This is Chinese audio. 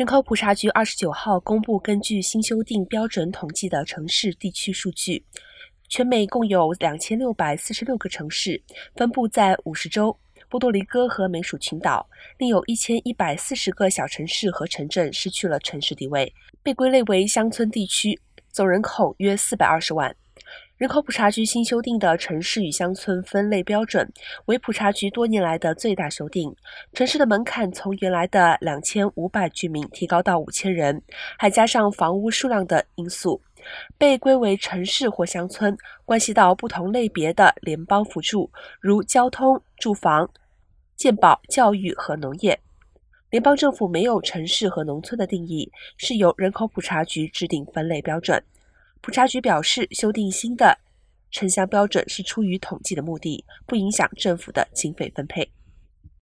人口普查局二十九号公布，根据新修订标准统计的城市地区数据，全美共有两千六百四十六个城市，分布在五十州、波多黎各和美属群岛，另有一千一百四十个小城市和城镇失去了城市地位，被归类为乡村地区，总人口约四百二十万。人口普查局新修订的城市与乡村分类标准，为普查局多年来的最大修订。城市的门槛从原来的两千五百居民提高到五千人，还加上房屋数量的因素。被归为城市或乡村，关系到不同类别的联邦辅助，如交通、住房、健保、教育和农业。联邦政府没有城市和农村的定义，是由人口普查局制定分类标准。普查局表示，修订新的城乡标准是出于统计的目的，不影响政府的经费分配。